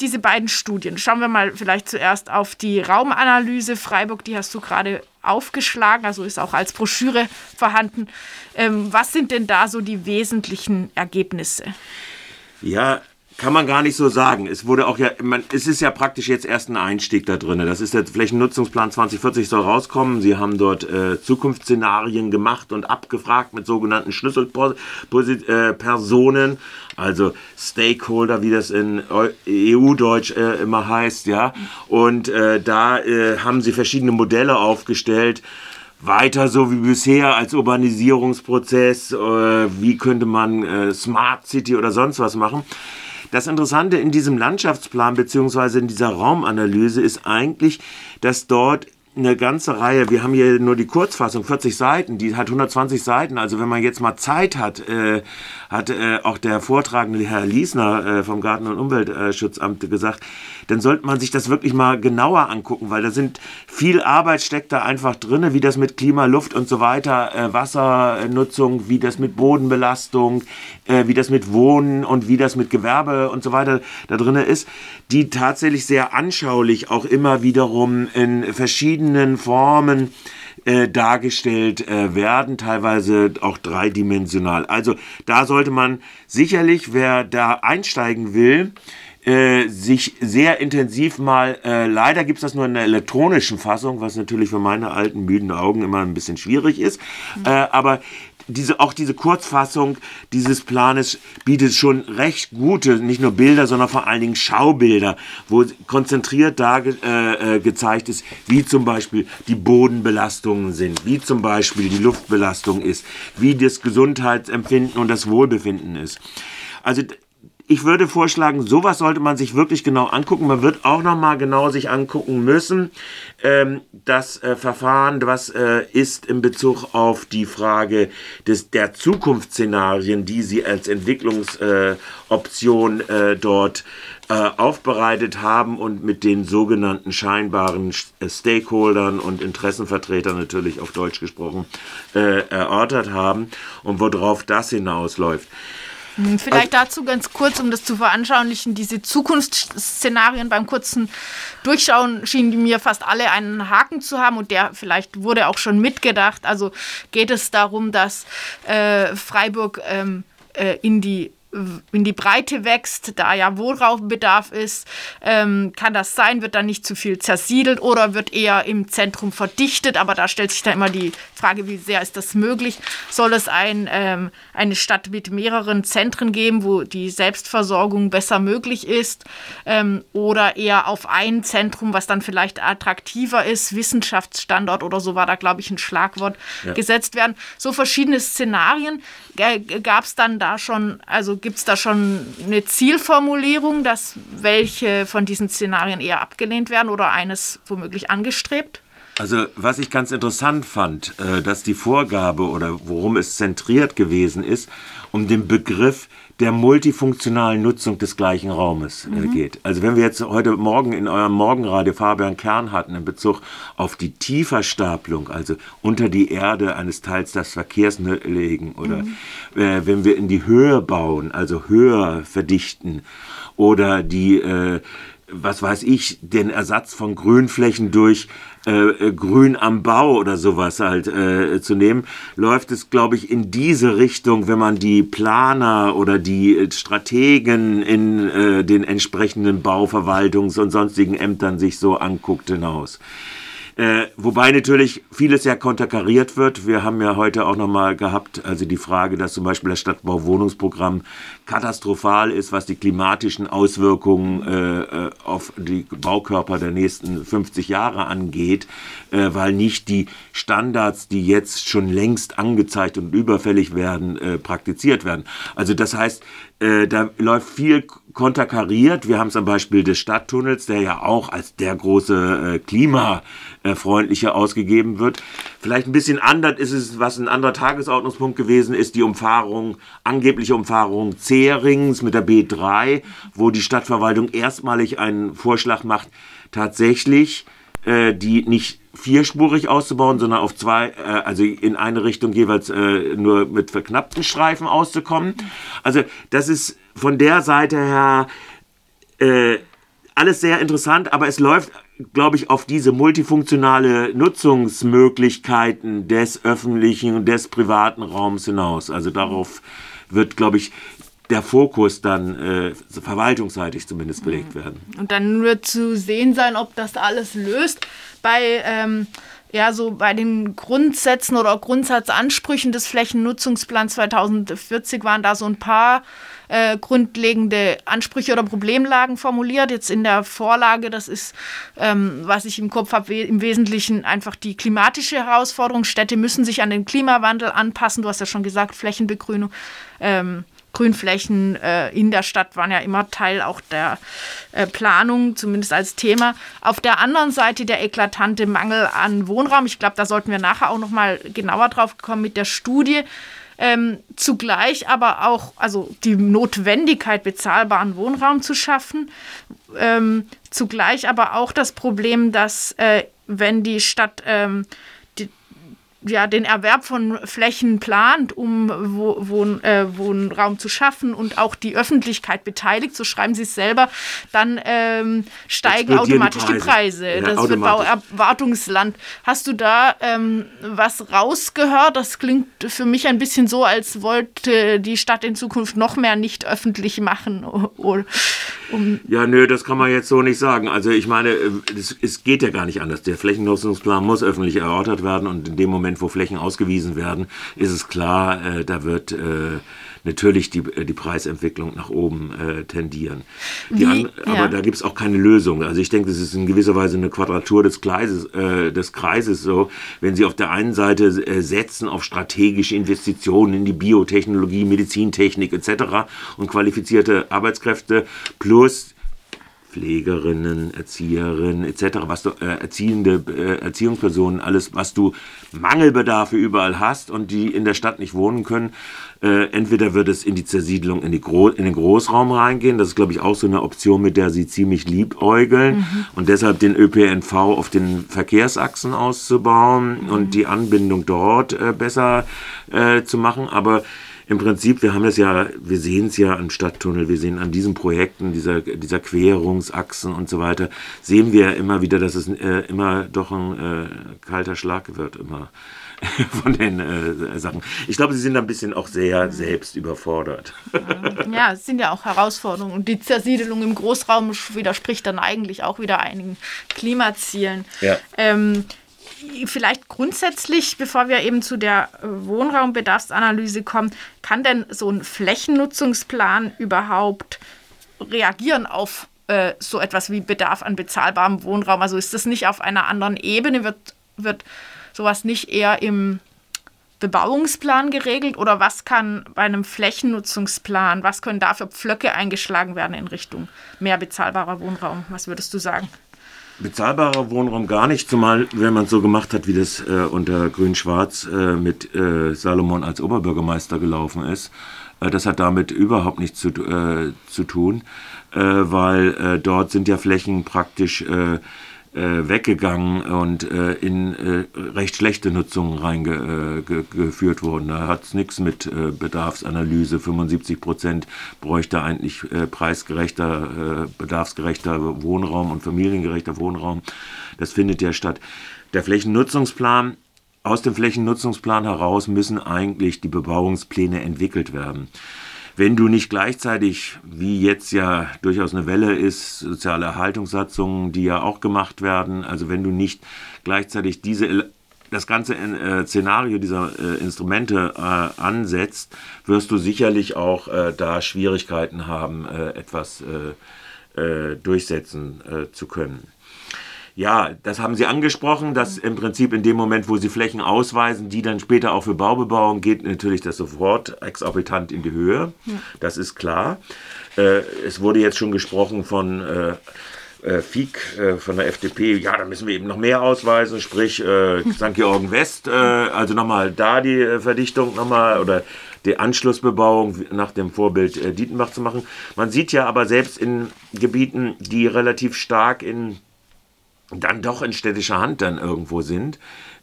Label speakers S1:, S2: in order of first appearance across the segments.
S1: diese beiden Studien. Schauen wir mal vielleicht zuerst auf die Raumanalyse Freiburg, die hast du gerade aufgeschlagen, also ist auch als Broschüre vorhanden. Ähm, was sind denn da so die wesentlichen Ergebnisse?
S2: Ja, kann man gar nicht so sagen. Es wurde auch ja, man, es ist ja praktisch jetzt erst ein Einstieg da drin. Das ist der Flächennutzungsplan 2040 soll rauskommen. Sie haben dort äh, Zukunftsszenarien gemacht und abgefragt mit sogenannten Schlüsselpersonen, äh, also Stakeholder, wie das in EU-Deutsch äh, immer heißt, ja. Und äh, da äh, haben sie verschiedene Modelle aufgestellt weiter so wie bisher als Urbanisierungsprozess, äh, wie könnte man äh, Smart City oder sonst was machen. Das Interessante in diesem Landschaftsplan bzw. in dieser Raumanalyse ist eigentlich, dass dort eine ganze Reihe, wir haben hier nur die Kurzfassung, 40 Seiten, die hat 120 Seiten, also wenn man jetzt mal Zeit hat, äh, hat äh, auch der vortragende Herr Liesner äh, vom Garten- und Umweltschutzamt gesagt, dann sollte man sich das wirklich mal genauer angucken, weil da sind viel Arbeit steckt da einfach drin, wie das mit Klima, Luft und so weiter, äh, Wassernutzung, wie das mit Bodenbelastung, äh, wie das mit Wohnen und wie das mit Gewerbe und so weiter da drin ist, die tatsächlich sehr anschaulich auch immer wiederum in verschiedenen Formen äh, dargestellt äh, werden, teilweise auch dreidimensional. Also da sollte man sicherlich, wer da einsteigen will, äh, sich sehr intensiv mal, äh, leider gibt es das nur in der elektronischen Fassung, was natürlich für meine alten müden Augen immer ein bisschen schwierig ist, mhm. äh, aber diese, auch diese Kurzfassung dieses Planes bietet schon recht gute, nicht nur Bilder, sondern vor allen Dingen Schaubilder, wo konzentriert da äh, äh, gezeigt ist, wie zum Beispiel die Bodenbelastungen sind, wie zum Beispiel die Luftbelastung ist, wie das Gesundheitsempfinden und das Wohlbefinden ist. Also ich würde vorschlagen, sowas sollte man sich wirklich genau angucken. Man wird auch noch mal genau sich angucken müssen, ähm, das äh, Verfahren, was äh, ist in Bezug auf die Frage des, der Zukunftsszenarien, die Sie als Entwicklungsoption äh, dort äh, aufbereitet haben und mit den sogenannten scheinbaren äh, Stakeholdern und Interessenvertretern natürlich auf Deutsch gesprochen äh, erörtert haben und worauf das hinausläuft.
S1: Hm, vielleicht also, dazu ganz kurz, um das zu veranschaulichen, diese Zukunftsszenarien beim kurzen Durchschauen schienen mir fast alle einen Haken zu haben und der vielleicht wurde auch schon mitgedacht. Also geht es darum, dass äh, Freiburg ähm, äh, in die in die Breite wächst, da ja Wohnraumbedarf ist, ähm, kann das sein, wird dann nicht zu viel zersiedelt oder wird eher im Zentrum verdichtet, aber da stellt sich dann immer die Frage, wie sehr ist das möglich? Soll es ein, ähm, eine Stadt mit mehreren Zentren geben, wo die Selbstversorgung besser möglich ist ähm, oder eher auf ein Zentrum, was dann vielleicht attraktiver ist, Wissenschaftsstandort oder so war da, glaube ich, ein Schlagwort ja. gesetzt werden. So verschiedene Szenarien gab es dann da schon, also gibt es da schon eine Zielformulierung, dass welche von diesen Szenarien eher abgelehnt werden oder eines womöglich angestrebt?
S2: Also was ich ganz interessant fand, äh, dass die Vorgabe oder worum es zentriert gewesen ist, um den Begriff der multifunktionalen Nutzung des gleichen Raumes mhm. geht. Also wenn wir jetzt heute Morgen in eurem Morgenradio Fabian Kern hatten in Bezug auf die Tieferstapelung, also unter die Erde eines Teils des Verkehrs legen oder mhm. äh, wenn wir in die Höhe bauen, also höher verdichten oder die äh, was weiß ich, den Ersatz von Grünflächen durch äh, äh, Grün am Bau oder sowas halt äh, zu nehmen, läuft es, glaube ich, in diese Richtung, wenn man die Planer oder die Strategen in äh, den entsprechenden Bauverwaltungs- und sonstigen Ämtern sich so anguckt hinaus. Äh, wobei natürlich vieles ja konterkariert wird. Wir haben ja heute auch nochmal gehabt, also die Frage, dass zum Beispiel das Stadtbauwohnungsprogramm katastrophal ist, was die klimatischen Auswirkungen äh, äh auf die Baukörper der nächsten 50 Jahre angeht, äh, weil nicht die Standards, die jetzt schon längst angezeigt und überfällig werden, äh, praktiziert werden. Also das heißt, äh, da läuft viel konterkariert. Wir haben es am Beispiel des Stadttunnels, der ja auch als der große äh, klimafreundliche ausgegeben wird. Vielleicht ein bisschen anders ist es, was ein anderer Tagesordnungspunkt gewesen ist, die Umfahrung, angebliche Umfahrung Zehrings mit der B3, wo die Stadtverwaltung erstmalig einen Vorschlag macht, tatsächlich äh, die nicht vierspurig auszubauen, sondern auf zwei, äh, also in eine Richtung jeweils äh, nur mit verknappten Streifen auszukommen. Also das ist von der Seite her äh, alles sehr interessant, aber es läuft, glaube ich, auf diese multifunktionale Nutzungsmöglichkeiten des öffentlichen und des privaten Raums hinaus. Also darauf wird, glaube ich, der Fokus dann äh, verwaltungsseitig zumindest belegt mhm. werden.
S1: Und dann wird zu sehen sein, ob das alles löst. Bei ähm, ja, so bei den Grundsätzen oder Grundsatzansprüchen des Flächennutzungsplans 2040 waren da so ein paar äh, grundlegende Ansprüche oder Problemlagen formuliert. Jetzt in der Vorlage, das ist, ähm, was ich im Kopf habe, im Wesentlichen einfach die klimatische Herausforderung. Städte müssen sich an den Klimawandel anpassen. Du hast ja schon gesagt, Flächenbegrünung. Ähm, Grünflächen äh, in der Stadt waren ja immer Teil auch der äh, Planung, zumindest als Thema. Auf der anderen Seite der eklatante Mangel an Wohnraum. Ich glaube, da sollten wir nachher auch noch mal genauer drauf kommen mit der Studie. Ähm, zugleich aber auch also die Notwendigkeit, bezahlbaren Wohnraum zu schaffen. Ähm, zugleich aber auch das Problem, dass äh, wenn die Stadt ähm, ja, den Erwerb von Flächen plant, um Wohn, äh, Wohnraum zu schaffen und auch die Öffentlichkeit beteiligt, so schreiben Sie es selber, dann ähm, steigen automatisch die Preise. Die Preise. Ja, das wird Bauerwartungsland. Hast du da ähm, was rausgehört? Das klingt für mich ein bisschen so, als wollte die Stadt in Zukunft noch mehr nicht öffentlich machen.
S2: Um ja, nö, das kann man jetzt so nicht sagen. Also ich meine, äh, es, es geht ja gar nicht anders. Der Flächennutzungsplan muss öffentlich erörtert werden und in dem Moment, Moment, wo Flächen ausgewiesen werden, ist es klar, äh, da wird äh, natürlich die, äh, die Preisentwicklung nach oben äh, tendieren. Wie, an, aber ja. da gibt es auch keine Lösung. Also ich denke, das ist in gewisser Weise eine Quadratur des, Kreises, äh, des Kreises so, wenn Sie auf der einen Seite äh, setzen auf strategische Investitionen in die Biotechnologie, Medizintechnik etc. und qualifizierte Arbeitskräfte plus Pflegerinnen, Erzieherinnen etc., was du, äh, erziehende äh, Erziehungspersonen, alles, was du Mangelbedarfe überall hast und die in der Stadt nicht wohnen können. Äh, entweder wird es in die Zersiedelung in, die Gro in den Großraum reingehen, das ist, glaube ich, auch so eine Option, mit der sie ziemlich liebäugeln mhm. und deshalb den ÖPNV auf den Verkehrsachsen auszubauen mhm. und die Anbindung dort äh, besser äh, zu machen, aber im Prinzip, wir haben es ja, wir sehen es ja am Stadttunnel, wir sehen an diesen Projekten, dieser, dieser Querungsachsen und so weiter, sehen wir ja immer wieder, dass es äh, immer doch ein äh, kalter Schlag wird, immer von den äh, Sachen. Ich glaube, sie sind ein bisschen auch sehr selbst überfordert.
S1: Ja, es sind ja auch Herausforderungen. Und die Zersiedelung im Großraum widerspricht dann eigentlich auch wieder einigen Klimazielen. Ja. Ähm, vielleicht grundsätzlich, bevor wir eben zu der äh, Wohnraumbedarfsanalyse kommen, kann denn so ein Flächennutzungsplan überhaupt reagieren auf äh, so etwas wie Bedarf an bezahlbarem Wohnraum? Also ist das nicht auf einer anderen Ebene? Wird, wird sowas nicht eher im Bebauungsplan geregelt oder was kann bei einem Flächennutzungsplan, was können da für Pflöcke eingeschlagen werden in Richtung mehr bezahlbarer Wohnraum? Was würdest du sagen?
S2: Bezahlbarer Wohnraum gar nicht, zumal wenn man so gemacht hat, wie das äh, unter Grün-Schwarz äh, mit äh, Salomon als Oberbürgermeister gelaufen ist. Äh, das hat damit überhaupt nichts zu, äh, zu tun, äh, weil dort sind ja Flächen praktisch weggegangen und äh, in äh, recht schlechte Nutzung reingeführt ge worden. Da hat es nichts mit äh, Bedarfsanalyse. 75 Prozent bräuchte eigentlich äh, preisgerechter, äh, bedarfsgerechter Wohnraum und familiengerechter Wohnraum. Das findet ja statt. Der Flächennutzungsplan aus dem Flächennutzungsplan heraus müssen eigentlich die Bebauungspläne entwickelt werden wenn du nicht gleichzeitig, wie jetzt ja durchaus eine Welle ist, soziale Erhaltungssatzungen, die ja auch gemacht werden, also wenn du nicht gleichzeitig diese das ganze äh, Szenario dieser äh, Instrumente äh, ansetzt, wirst du sicherlich auch äh, da Schwierigkeiten haben, äh, etwas äh, durchsetzen zu können. Ja, das haben Sie angesprochen, dass im Prinzip in dem Moment, wo Sie Flächen ausweisen, die dann später auch für Baubebauung geht, natürlich das sofort exorbitant in die Höhe. Ja. Das ist klar. Äh, es wurde jetzt schon gesprochen von äh, äh, äh, von der FDP, ja, da müssen wir eben noch mehr ausweisen, sprich äh, St. Georgen West, äh, also nochmal da die äh, Verdichtung nochmal oder die Anschlussbebauung nach dem Vorbild äh, Dietenbach zu machen. Man sieht ja aber selbst in Gebieten, die relativ stark in dann doch in städtischer Hand dann irgendwo sind,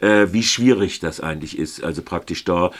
S2: äh, wie schwierig das eigentlich ist. Also praktisch da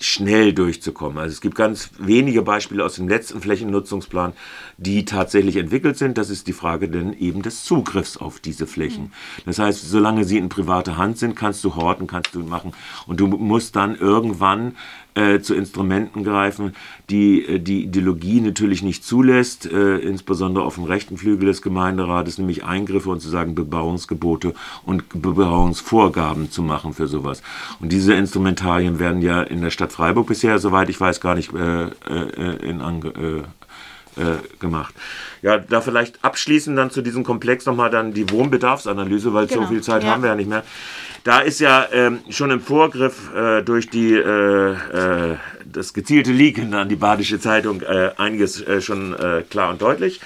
S2: schnell durchzukommen. Also es gibt ganz wenige Beispiele aus dem letzten Flächennutzungsplan, die tatsächlich entwickelt sind. Das ist die Frage denn eben des Zugriffs auf diese Flächen. Das heißt, solange sie in privater Hand sind, kannst du horten, kannst du machen und du musst dann irgendwann äh, zu Instrumenten greifen, die äh, die Ideologie natürlich nicht zulässt, äh, insbesondere auf dem rechten Flügel des Gemeinderates, nämlich Eingriffe und zu sagen Bebauungsgebote und Bebauungsvorgaben zu machen für sowas. Und diese Instrumentarien werden ja in der Stadt Freiburg bisher, soweit ich weiß, gar nicht äh, äh, in Ange äh, gemacht. Ja, da vielleicht abschließend dann zu diesem Komplex nochmal dann die Wohnbedarfsanalyse, weil genau. so viel Zeit ja. haben wir ja nicht mehr. Da ist ja ähm, schon im Vorgriff äh, durch die, äh, äh, das gezielte Leaken an die Badische Zeitung äh, einiges schon klar und deutlich.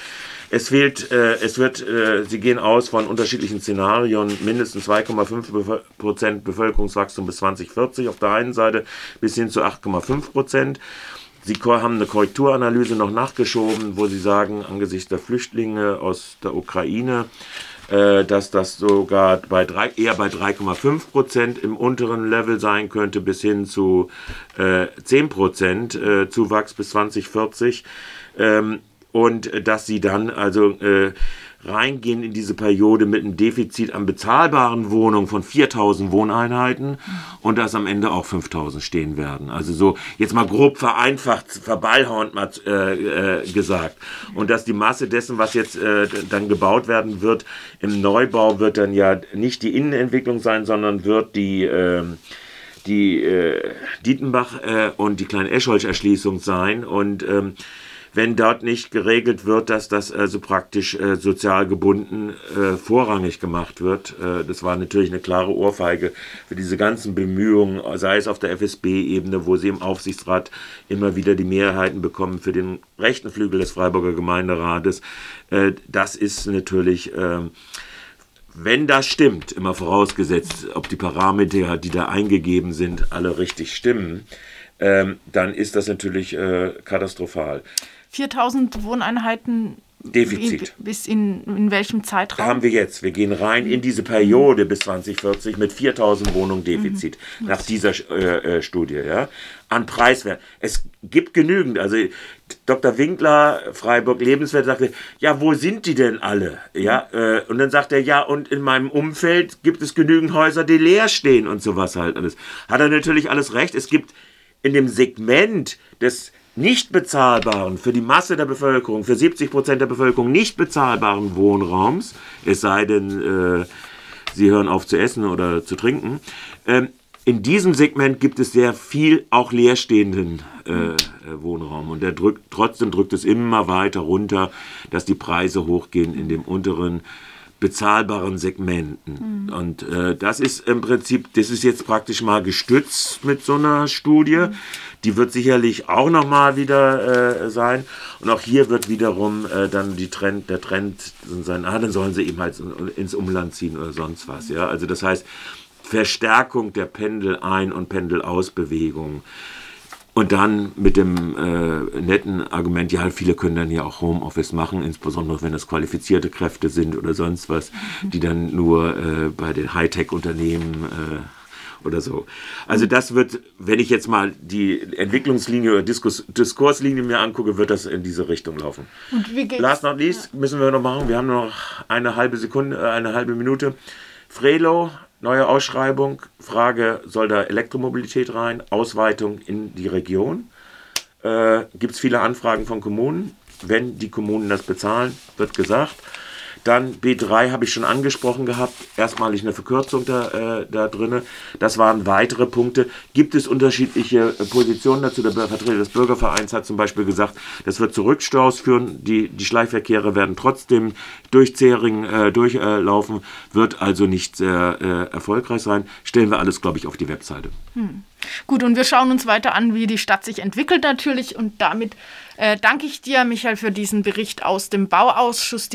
S2: Es fehlt, es wird, sie gehen aus von unterschiedlichen Szenarien, mindestens 2,5 Prozent Bevölkerungswachstum bis 2040 auf der einen Seite bis hin zu 8,5 Prozent. Sie haben eine Korrekturanalyse noch nachgeschoben, wo Sie sagen, angesichts der Flüchtlinge aus der Ukraine äh, dass das sogar bei drei, eher bei 3,5 Prozent im unteren Level sein könnte, bis hin zu äh, 10 Prozent äh, Zuwachs bis 2040. Ähm, und dass sie dann also äh, reingehen in diese Periode mit einem Defizit an bezahlbaren Wohnungen von 4000 Wohneinheiten und dass am Ende auch 5000 stehen werden. Also so jetzt mal grob vereinfacht, verballhornt mal äh, äh, gesagt. Und dass die Masse dessen, was jetzt äh, dann gebaut werden wird, im Neubau wird dann ja nicht die Innenentwicklung sein, sondern wird die ähm, die äh, Dietenbach äh, und die kleine Escholch-Erschließung sein und ähm, wenn dort nicht geregelt wird, dass das also praktisch äh, sozial gebunden äh, vorrangig gemacht wird. Äh, das war natürlich eine klare Ohrfeige für diese ganzen Bemühungen, sei es auf der FSB-Ebene, wo sie im Aufsichtsrat immer wieder die Mehrheiten bekommen für den rechten Flügel des Freiburger Gemeinderates. Äh, das ist natürlich ähm, wenn das stimmt, immer vorausgesetzt, ob die Parameter, die da eingegeben sind, alle richtig stimmen, ähm, dann ist das natürlich äh, katastrophal.
S1: 4000 Wohneinheiten
S2: Defizit.
S1: Bis in, in welchem Zeitraum?
S2: Da haben wir jetzt. Wir gehen rein in diese Periode bis 2040 mit 4000 Wohnungen Defizit. Mhm. Nach dieser äh, äh, Studie, ja. An Preiswert. Es gibt genügend. Also Dr. Winkler, Freiburg Lebenswert, sagte, ja, wo sind die denn alle? Ja, äh, und dann sagt er, ja, und in meinem Umfeld gibt es genügend Häuser, die leer stehen und sowas halt alles. Hat er natürlich alles recht. Es gibt in dem Segment des nicht bezahlbaren, für die Masse der Bevölkerung, für 70 Prozent der Bevölkerung nicht bezahlbaren Wohnraums, es sei denn, äh, sie hören auf zu essen oder zu trinken, ähm, in diesem Segment gibt es sehr viel auch leerstehenden äh, äh, Wohnraum. Und der drückt, trotzdem drückt es immer weiter runter, dass die Preise hochgehen in dem unteren bezahlbaren Segmenten. Mhm. Und äh, das ist im Prinzip, das ist jetzt praktisch mal gestützt mit so einer Studie. Mhm. Die wird sicherlich auch nochmal wieder äh, sein. Und auch hier wird wiederum äh, dann die Trend, der Trend sein, ah, dann sollen sie eben halt ins Umland ziehen oder sonst was. Ja? Also das heißt, Verstärkung der Pendel-Ein- und Pendel-Aus-Bewegung. Und dann mit dem äh, netten Argument, ja, viele können dann ja auch Homeoffice machen, insbesondere wenn das qualifizierte Kräfte sind oder sonst was, die dann nur äh, bei den Hightech-Unternehmen äh, oder so. Also das wird, wenn ich jetzt mal die Entwicklungslinie oder Diskurs, Diskurslinie mir angucke, wird das in diese Richtung laufen. Last not least müssen wir noch machen. Wir haben noch eine halbe Sekunde, äh, eine halbe Minute. Frelo, neue Ausschreibung. Frage, soll da Elektromobilität rein? Ausweitung in die Region? Äh, Gibt es viele Anfragen von Kommunen? Wenn die Kommunen das bezahlen, wird gesagt. Dann B3 habe ich schon angesprochen gehabt, erstmalig eine Verkürzung da, äh, da drin. Das waren weitere Punkte. Gibt es unterschiedliche äh, Positionen dazu? Der Vertreter des Bürgervereins hat zum Beispiel gesagt, das wird zu Rückstaus führen. Die, die Schleichverkehre werden trotzdem durch Zering äh, durchlaufen, wird also nicht sehr äh, erfolgreich sein. Stellen wir alles, glaube ich, auf die Webseite. Hm.
S1: Gut, und wir schauen uns weiter an, wie die Stadt sich entwickelt natürlich. Und damit äh, danke ich dir, Michael, für diesen Bericht aus dem Bauausschuss.